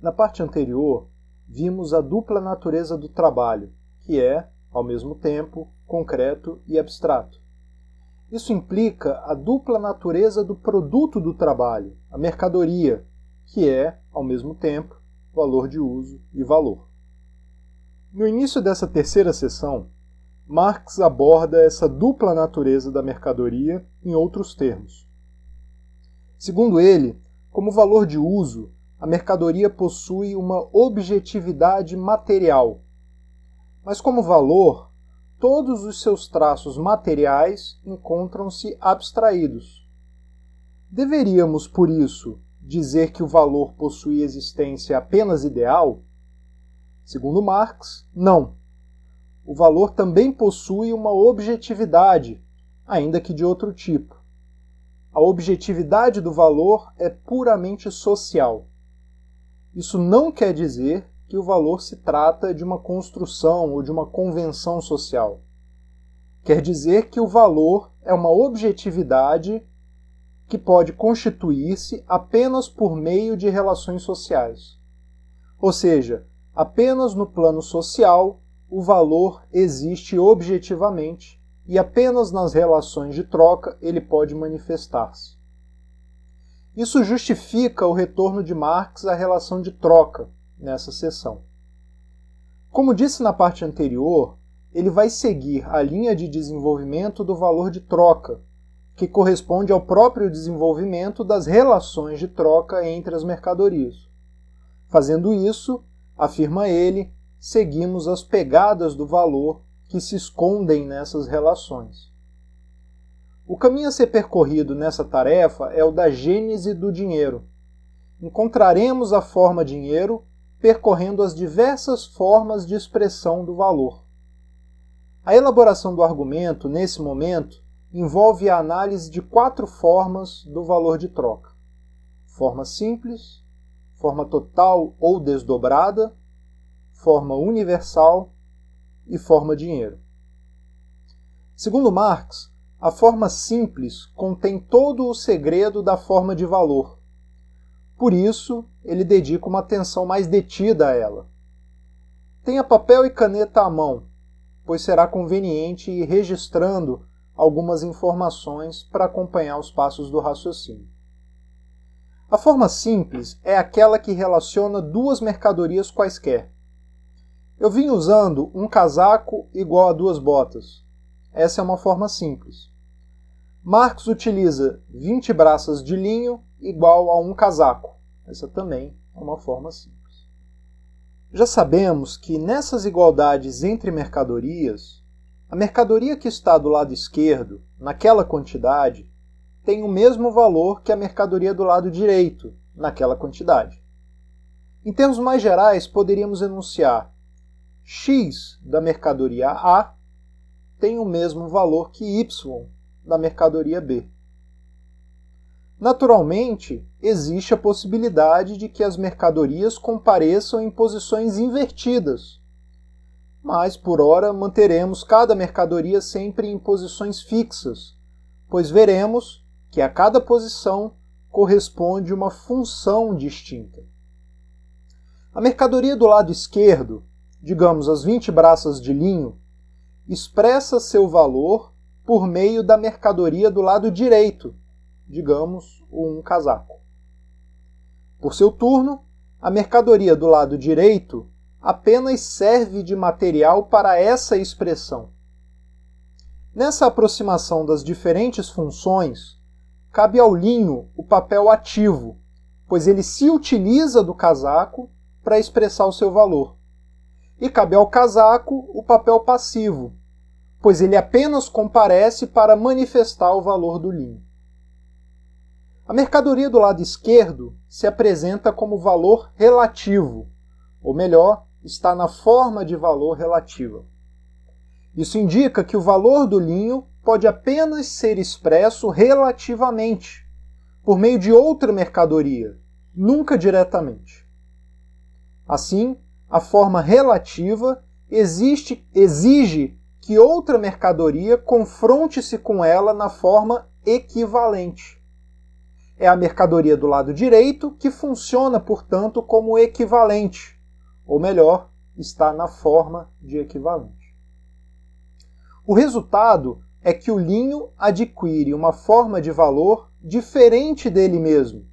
Na parte anterior, vimos a dupla natureza do trabalho, que é, ao mesmo tempo, concreto e abstrato. Isso implica a dupla natureza do produto do trabalho, a mercadoria, que é, ao mesmo tempo, valor de uso e valor. No início dessa terceira sessão, Marx aborda essa dupla natureza da mercadoria em outros termos. Segundo ele, como valor de uso, a mercadoria possui uma objetividade material. Mas, como valor, todos os seus traços materiais encontram-se abstraídos. Deveríamos, por isso, dizer que o valor possui existência apenas ideal? Segundo Marx, não o valor também possui uma objetividade, ainda que de outro tipo. A objetividade do valor é puramente social. Isso não quer dizer que o valor se trata de uma construção ou de uma convenção social. Quer dizer que o valor é uma objetividade que pode constituir-se apenas por meio de relações sociais. Ou seja, apenas no plano social o valor existe objetivamente e apenas nas relações de troca ele pode manifestar-se. Isso justifica o retorno de Marx à relação de troca nessa seção. Como disse na parte anterior, ele vai seguir a linha de desenvolvimento do valor de troca, que corresponde ao próprio desenvolvimento das relações de troca entre as mercadorias. Fazendo isso, afirma ele, seguimos as pegadas do valor que se escondem nessas relações. O caminho a ser percorrido nessa tarefa é o da gênese do dinheiro. Encontraremos a forma dinheiro percorrendo as diversas formas de expressão do valor. A elaboração do argumento, nesse momento, envolve a análise de quatro formas do valor de troca: forma simples, forma total ou desdobrada, forma universal e forma dinheiro. Segundo Marx, a forma simples contém todo o segredo da forma de valor. Por isso, ele dedica uma atenção mais detida a ela. Tenha papel e caneta à mão, pois será conveniente ir registrando algumas informações para acompanhar os passos do raciocínio. A forma simples é aquela que relaciona duas mercadorias quaisquer, eu vim usando um casaco igual a duas botas. Essa é uma forma simples. Marx utiliza 20 braças de linho igual a um casaco. Essa também é uma forma simples. Já sabemos que nessas igualdades entre mercadorias, a mercadoria que está do lado esquerdo, naquela quantidade, tem o mesmo valor que a mercadoria do lado direito, naquela quantidade. Em termos mais gerais, poderíamos enunciar X da mercadoria A tem o mesmo valor que Y da mercadoria B. Naturalmente, existe a possibilidade de que as mercadorias compareçam em posições invertidas, mas por hora manteremos cada mercadoria sempre em posições fixas, pois veremos que a cada posição corresponde uma função distinta. A mercadoria do lado esquerdo digamos, as 20 braças de linho, expressa seu valor por meio da mercadoria do lado direito, digamos, um casaco. Por seu turno, a mercadoria do lado direito apenas serve de material para essa expressão. Nessa aproximação das diferentes funções, cabe ao linho o papel ativo, pois ele se utiliza do casaco para expressar o seu valor e cabe ao casaco o papel passivo, pois ele apenas comparece para manifestar o valor do linho. A mercadoria do lado esquerdo se apresenta como valor relativo, ou melhor, está na forma de valor relativa. Isso indica que o valor do linho pode apenas ser expresso relativamente, por meio de outra mercadoria, nunca diretamente. Assim, a forma relativa existe, exige que outra mercadoria confronte-se com ela na forma equivalente. é a mercadoria do lado direito, que funciona, portanto, como equivalente, ou melhor, está na forma de equivalente. O resultado é que o linho adquire uma forma de valor diferente dele mesmo,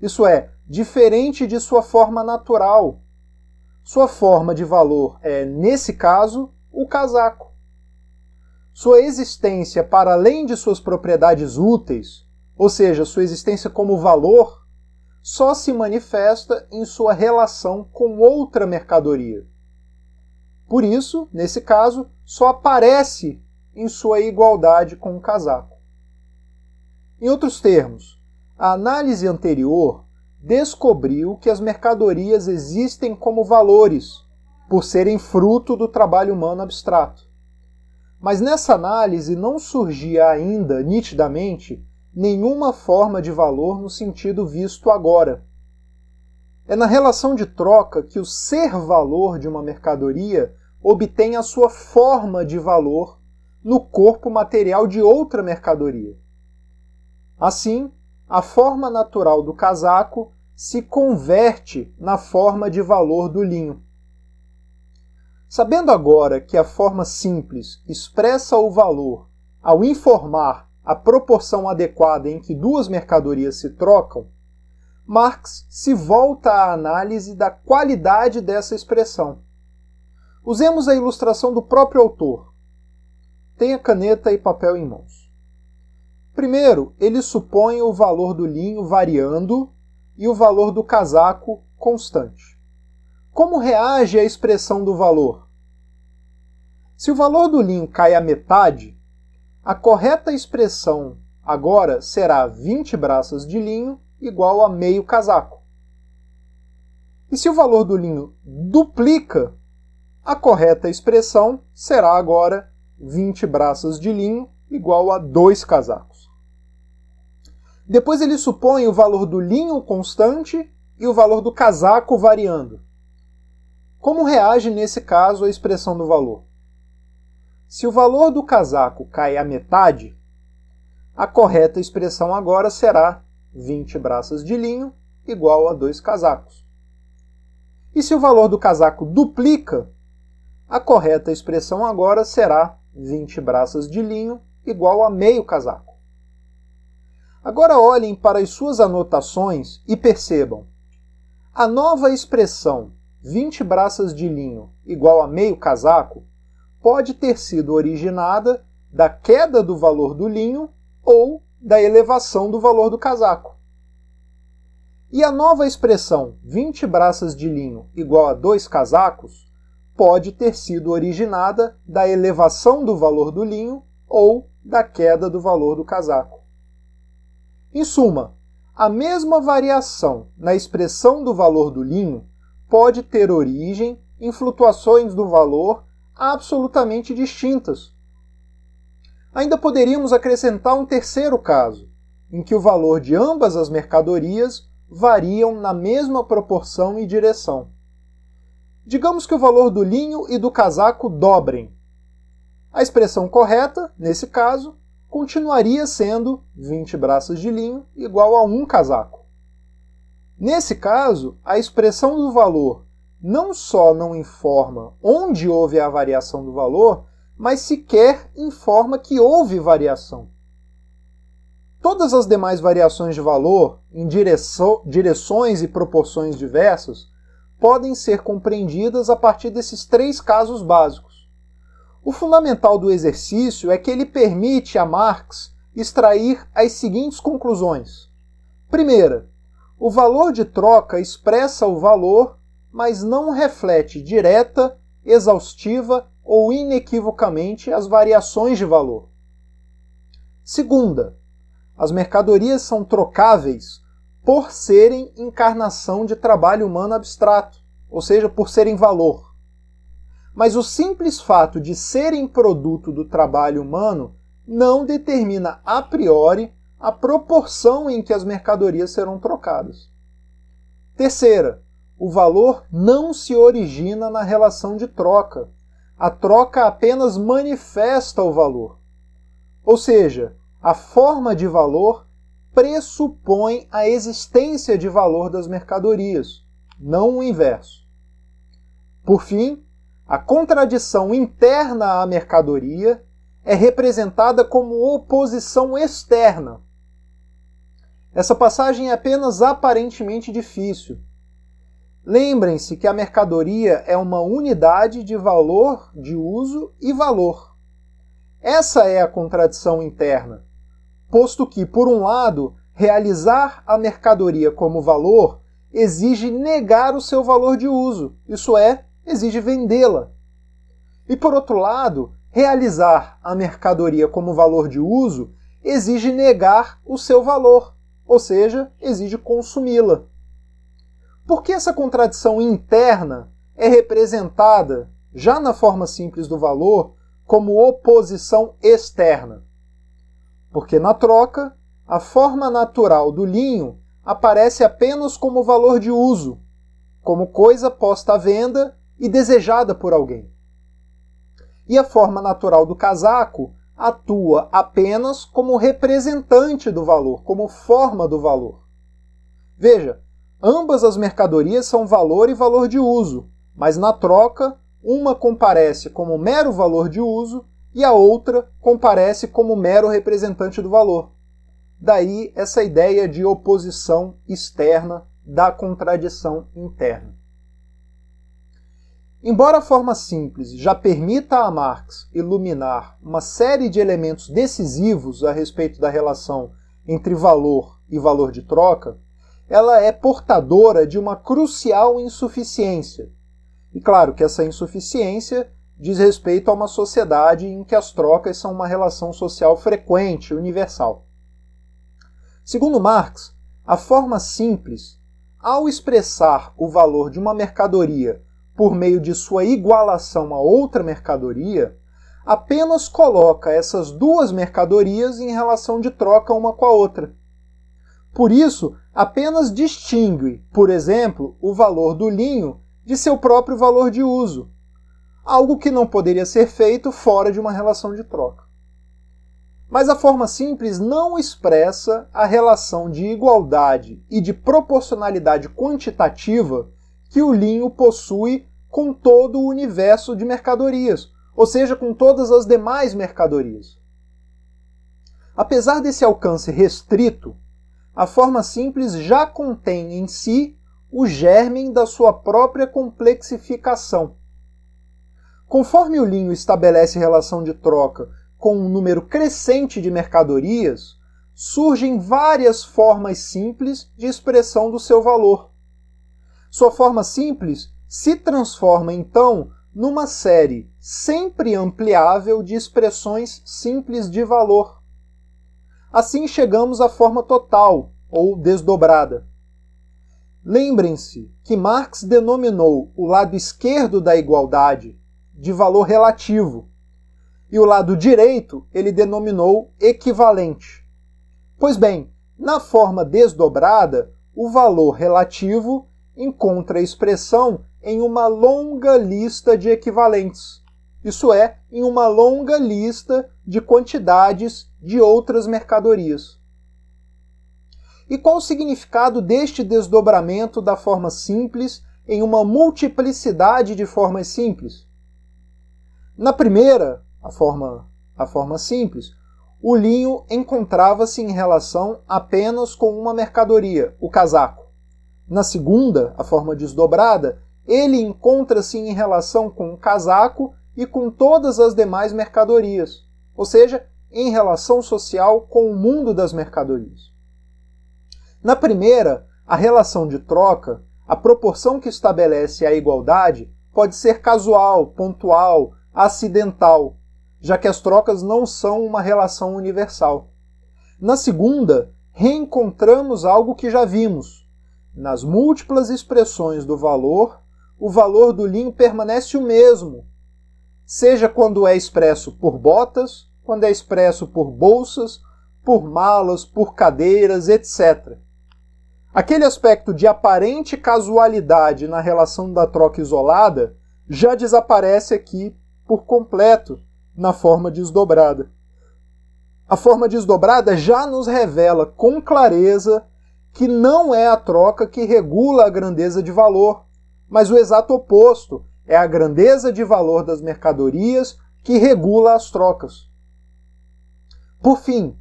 isso é, diferente de sua forma natural. Sua forma de valor é, nesse caso, o casaco. Sua existência para além de suas propriedades úteis, ou seja, sua existência como valor, só se manifesta em sua relação com outra mercadoria. Por isso, nesse caso, só aparece em sua igualdade com o casaco. Em outros termos, a análise anterior descobriu que as mercadorias existem como valores, por serem fruto do trabalho humano abstrato. Mas nessa análise não surgia ainda nitidamente nenhuma forma de valor no sentido visto agora. É na relação de troca que o ser valor de uma mercadoria obtém a sua forma de valor no corpo material de outra mercadoria. Assim, a forma natural do casaco se converte na forma de valor do linho. Sabendo agora que a forma simples expressa o valor ao informar a proporção adequada em que duas mercadorias se trocam, Marx se volta à análise da qualidade dessa expressão. Usemos a ilustração do próprio autor. Tenha caneta e papel em mãos. Primeiro, ele supõe o valor do linho variando e o valor do casaco constante. Como reage a expressão do valor? Se o valor do linho cai à metade, a correta expressão agora será 20 braças de linho igual a meio casaco. E se o valor do linho duplica, a correta expressão será agora 20 braças de linho igual a dois casacos. Depois ele supõe o valor do linho constante e o valor do casaco variando. Como reage nesse caso a expressão do valor? Se o valor do casaco cai à metade, a correta expressão agora será 20 braças de linho igual a 2 casacos. E se o valor do casaco duplica, a correta expressão agora será 20 braças de linho igual a meio casaco. Agora olhem para as suas anotações e percebam. A nova expressão 20 braças de linho igual a meio casaco pode ter sido originada da queda do valor do linho ou da elevação do valor do casaco. E a nova expressão 20 braças de linho igual a 2 casacos pode ter sido originada da elevação do valor do linho ou da queda do valor do casaco. Em suma, a mesma variação na expressão do valor do linho pode ter origem em flutuações do valor absolutamente distintas. Ainda poderíamos acrescentar um terceiro caso, em que o valor de ambas as mercadorias variam na mesma proporção e direção. Digamos que o valor do linho e do casaco dobrem. A expressão correta, nesse caso, continuaria sendo 20 braços de linho igual a um casaco. Nesse caso, a expressão do valor não só não informa onde houve a variação do valor, mas sequer informa que houve variação. Todas as demais variações de valor, em direções e proporções diversas, podem ser compreendidas a partir desses três casos básicos. O fundamental do exercício é que ele permite a Marx extrair as seguintes conclusões. Primeira, o valor de troca expressa o valor, mas não reflete direta, exaustiva ou inequivocamente as variações de valor. Segunda, as mercadorias são trocáveis por serem encarnação de trabalho humano abstrato, ou seja, por serem valor. Mas o simples fato de serem produto do trabalho humano não determina a priori a proporção em que as mercadorias serão trocadas. Terceira, o valor não se origina na relação de troca. A troca apenas manifesta o valor. Ou seja, a forma de valor pressupõe a existência de valor das mercadorias, não o inverso. Por fim, a contradição interna à mercadoria é representada como oposição externa. Essa passagem é apenas aparentemente difícil. Lembrem-se que a mercadoria é uma unidade de valor de uso e valor. Essa é a contradição interna, posto que, por um lado, realizar a mercadoria como valor exige negar o seu valor de uso, isso é, exige vendê-la. E por outro lado, realizar a mercadoria como valor de uso exige negar o seu valor, ou seja, exige consumi-la. Por que essa contradição interna é representada, já na forma simples do valor, como oposição externa? Porque na troca, a forma natural do linho aparece apenas como valor de uso, como coisa posta à venda e desejada por alguém. E a forma natural do casaco atua apenas como representante do valor, como forma do valor. Veja, ambas as mercadorias são valor e valor de uso, mas na troca, uma comparece como mero valor de uso e a outra comparece como mero representante do valor. Daí essa ideia de oposição externa da contradição interna. Embora a forma simples já permita a Marx iluminar uma série de elementos decisivos a respeito da relação entre valor e valor de troca, ela é portadora de uma crucial insuficiência. E claro que essa insuficiência diz respeito a uma sociedade em que as trocas são uma relação social frequente, universal. Segundo Marx, a forma simples, ao expressar o valor de uma mercadoria por meio de sua igualação a outra mercadoria, apenas coloca essas duas mercadorias em relação de troca uma com a outra. Por isso, apenas distingue, por exemplo, o valor do linho de seu próprio valor de uso, algo que não poderia ser feito fora de uma relação de troca. Mas a forma simples não expressa a relação de igualdade e de proporcionalidade quantitativa que o linho possui com todo o universo de mercadorias, ou seja, com todas as demais mercadorias. Apesar desse alcance restrito, a forma simples já contém em si o germen da sua própria complexificação. Conforme o linho estabelece relação de troca com um número crescente de mercadorias, surgem várias formas simples de expressão do seu valor. Sua forma simples se transforma então numa série sempre ampliável de expressões simples de valor. Assim chegamos à forma total, ou desdobrada. Lembrem-se que Marx denominou o lado esquerdo da igualdade de valor relativo e o lado direito ele denominou equivalente. Pois bem, na forma desdobrada, o valor relativo encontra expressão em uma longa lista de equivalentes. Isso é, em uma longa lista de quantidades de outras mercadorias. E qual o significado deste desdobramento da forma simples em uma multiplicidade de formas simples? Na primeira, a forma, a forma simples, o linho encontrava-se em relação apenas com uma mercadoria, o casaco. Na segunda, a forma desdobrada, ele encontra-se em relação com o casaco e com todas as demais mercadorias, ou seja, em relação social com o mundo das mercadorias. Na primeira, a relação de troca, a proporção que estabelece a igualdade, pode ser casual, pontual, acidental, já que as trocas não são uma relação universal. Na segunda, reencontramos algo que já vimos, nas múltiplas expressões do valor, o valor do linho permanece o mesmo, seja quando é expresso por botas, quando é expresso por bolsas, por malas, por cadeiras, etc. Aquele aspecto de aparente casualidade na relação da troca isolada já desaparece aqui por completo na forma desdobrada. a forma desdobrada já nos revela com clareza que não é a troca que regula a grandeza de valor, mas o exato oposto, é a grandeza de valor das mercadorias que regula as trocas. Por fim,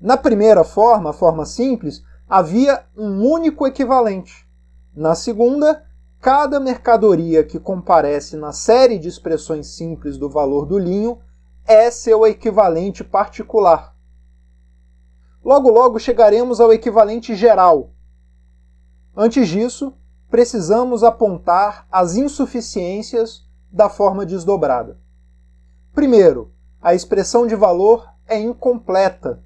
na primeira forma, a forma simples, havia um único equivalente. Na segunda, cada mercadoria que comparece na série de expressões simples do valor do linho é seu equivalente particular. Logo, logo chegaremos ao equivalente geral. Antes disso, precisamos apontar as insuficiências da forma desdobrada. Primeiro, a expressão de valor é incompleta,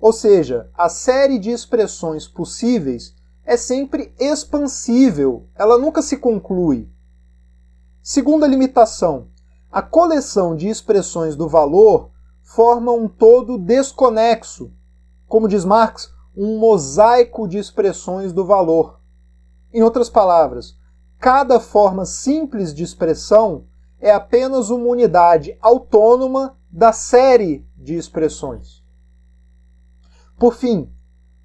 ou seja, a série de expressões possíveis é sempre expansível, ela nunca se conclui. Segunda limitação, a coleção de expressões do valor forma um todo desconexo, como diz Marx, um mosaico de expressões do valor. Em outras palavras, cada forma simples de expressão é apenas uma unidade autônoma da série de expressões. Por fim,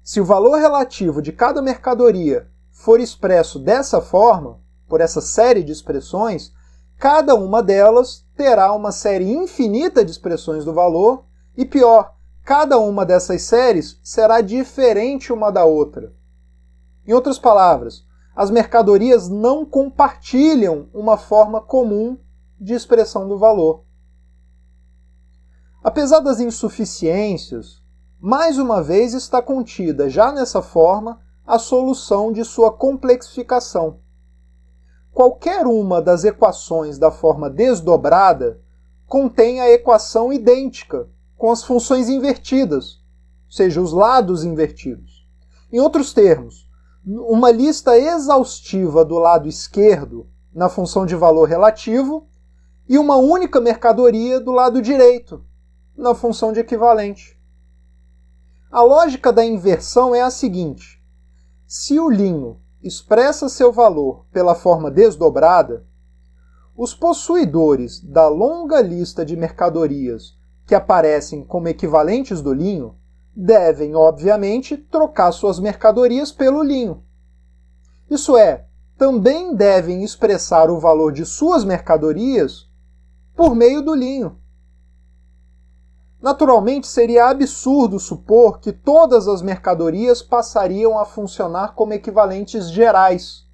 se o valor relativo de cada mercadoria for expresso dessa forma, por essa série de expressões, cada uma delas terá uma série infinita de expressões do valor e, pior, cada uma dessas séries será diferente uma da outra. Em outras palavras, as mercadorias não compartilham uma forma comum de expressão do valor. Apesar das insuficiências, mais uma vez está contida já nessa forma a solução de sua complexificação. Qualquer uma das equações da forma desdobrada contém a equação idêntica, com as funções invertidas, ou seja, os lados invertidos. Em outros termos, uma lista exaustiva do lado esquerdo na função de valor relativo e uma única mercadoria do lado direito na função de equivalente. A lógica da inversão é a seguinte: se o linho expressa seu valor pela forma desdobrada, os possuidores da longa lista de mercadorias que aparecem como equivalentes do linho devem, obviamente, trocar suas mercadorias pelo linho. Isso é, também devem expressar o valor de suas mercadorias por meio do linho. Naturalmente, seria absurdo supor que todas as mercadorias passariam a funcionar como equivalentes gerais.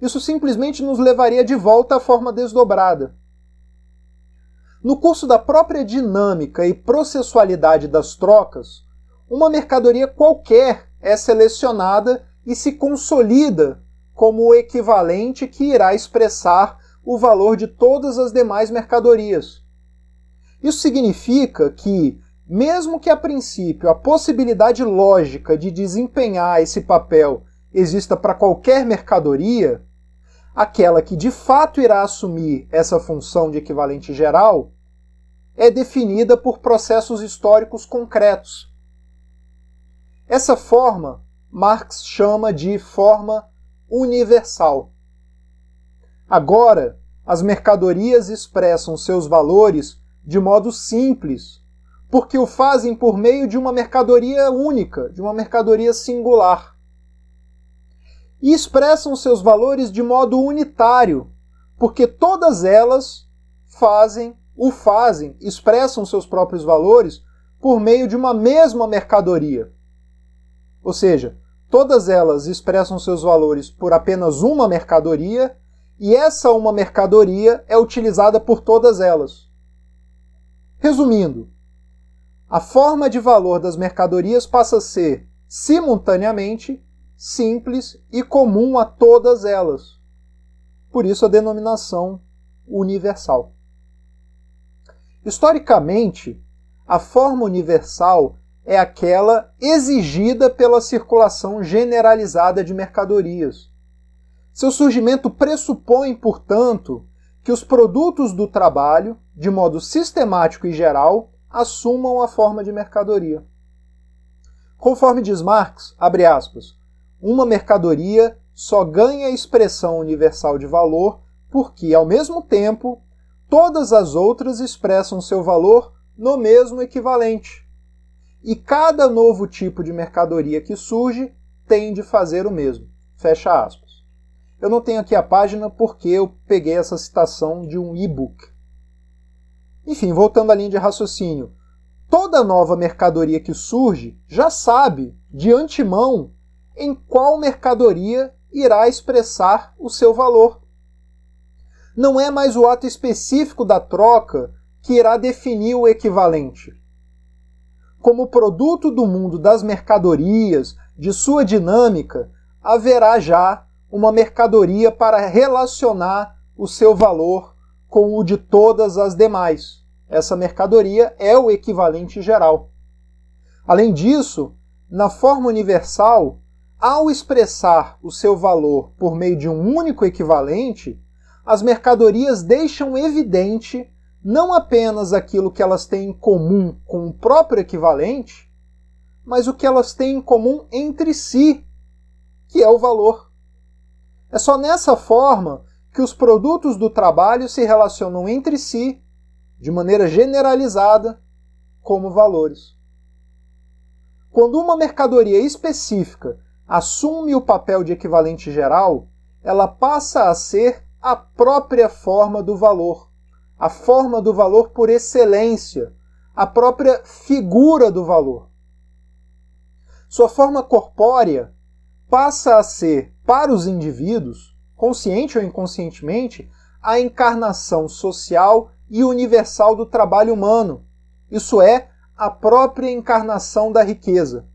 Isso simplesmente nos levaria de volta à forma desdobrada. No curso da própria dinâmica e processualidade das trocas, uma mercadoria qualquer é selecionada e se consolida como o equivalente que irá expressar o valor de todas as demais mercadorias. Isso significa que, mesmo que a princípio a possibilidade lógica de desempenhar esse papel exista para qualquer mercadoria, aquela que de fato irá assumir essa função de equivalente geral é definida por processos históricos concretos. Essa forma Marx chama de forma universal. Agora, as mercadorias expressam seus valores de modo simples, porque o fazem por meio de uma mercadoria única, de uma mercadoria singular. E expressam seus valores de modo unitário, porque todas elas fazem, o fazem, expressam seus próprios valores por meio de uma mesma mercadoria. Ou seja, todas elas expressam seus valores por apenas uma mercadoria e essa uma mercadoria é utilizada por todas elas. Resumindo, a forma de valor das mercadorias passa a ser, simultaneamente, simples e comum a todas elas. Por isso a denominação universal. Historicamente, a forma universal é aquela exigida pela circulação generalizada de mercadorias. Seu surgimento pressupõe, portanto, que os produtos do trabalho, de modo sistemático e geral, assumam a forma de mercadoria. Conforme diz Marx, aspas, uma mercadoria só ganha expressão universal de valor porque, ao mesmo tempo, todas as outras expressam seu valor no mesmo equivalente. e cada novo tipo de mercadoria que surge tem de fazer o mesmo. Fecha aspas. Eu não tenho aqui a página porque eu peguei essa citação de um e-book. Enfim, voltando à linha de raciocínio, toda nova mercadoria que surge já sabe de antemão em qual mercadoria irá expressar o seu valor. Não é mais o ato específico da troca que irá definir o equivalente. Como produto do mundo das mercadorias, de sua dinâmica, haverá já uma mercadoria para relacionar o seu valor com o de todas as demais. Essa mercadoria é o equivalente geral. Além disso, na forma universal, ao expressar o seu valor por meio de um único equivalente, as mercadorias deixam evidente não apenas aquilo que elas têm em comum com o próprio equivalente, mas o que elas têm em comum entre si, que é o valor. É só nessa forma que os produtos do trabalho se relacionam entre si, de maneira generalizada, como valores. Quando uma mercadoria específica assume o papel de equivalente geral, ela passa a ser a própria forma do valor, a forma do valor por excelência, a própria figura do valor. Sua forma corpórea passa a ser, para os indivíduos, consciente ou inconscientemente, a encarnação social e universal do trabalho humano, isso é, a própria encarnação da riqueza.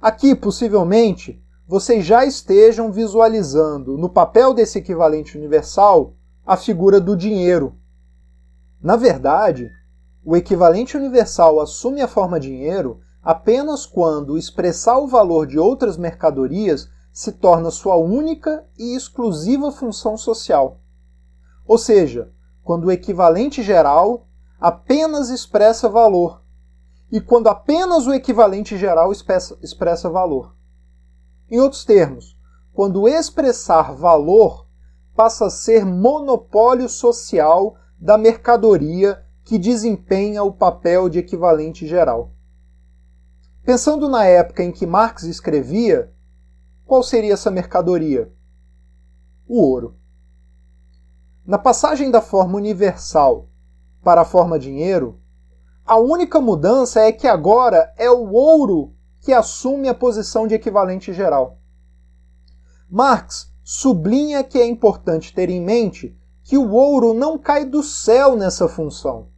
Aqui, possivelmente, vocês já estejam visualizando no papel desse equivalente universal a figura do dinheiro. Na verdade, o equivalente universal assume a forma dinheiro apenas quando expressar o valor de outras mercadorias se torna sua única e exclusiva função social. Ou seja, quando o equivalente geral apenas expressa valor e quando apenas o equivalente geral expressa, expressa valor. Em outros termos, quando expressar valor passa a ser monopólio social da mercadoria que desempenha o papel de equivalente geral. Pensando na época em que Marx escrevia, qual seria essa mercadoria? O ouro. Na passagem da forma universal para a forma dinheiro, a única mudança é que agora é o ouro que assume a posição de equivalente geral. Marx sublinha que é importante ter em mente que o ouro não cai do céu nessa função.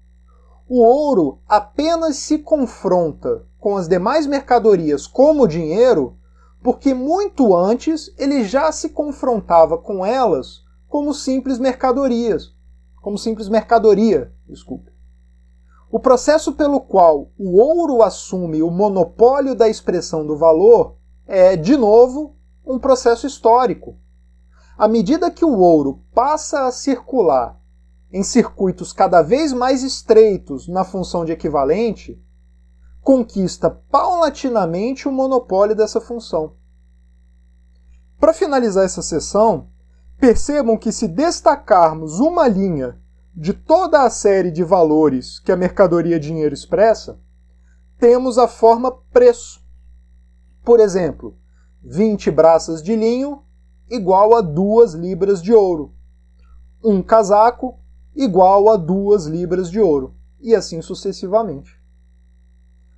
O ouro apenas se confronta com as demais mercadorias como o dinheiro, porque muito antes ele já se confrontava com elas como simples mercadorias, como simples mercadoria, desculpe. O processo pelo qual o ouro assume o monopólio da expressão do valor é, de novo, um processo histórico. À medida que o ouro passa a circular em circuitos cada vez mais estreitos na função de equivalente, conquista paulatinamente o monopólio dessa função. Para finalizar essa sessão, percebam que se destacarmos uma linha de toda a série de valores que a mercadoria dinheiro expressa, temos a forma preço. Por exemplo, 20 braças de linho igual a 2 libras de ouro. Um casaco igual a 2 libras de ouro. E assim sucessivamente.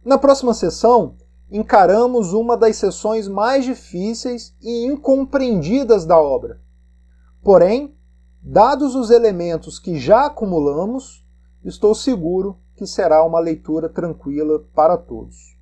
Na próxima sessão, encaramos uma das sessões mais difíceis e incompreendidas da obra. Porém, Dados os elementos que já acumulamos, estou seguro que será uma leitura tranquila para todos.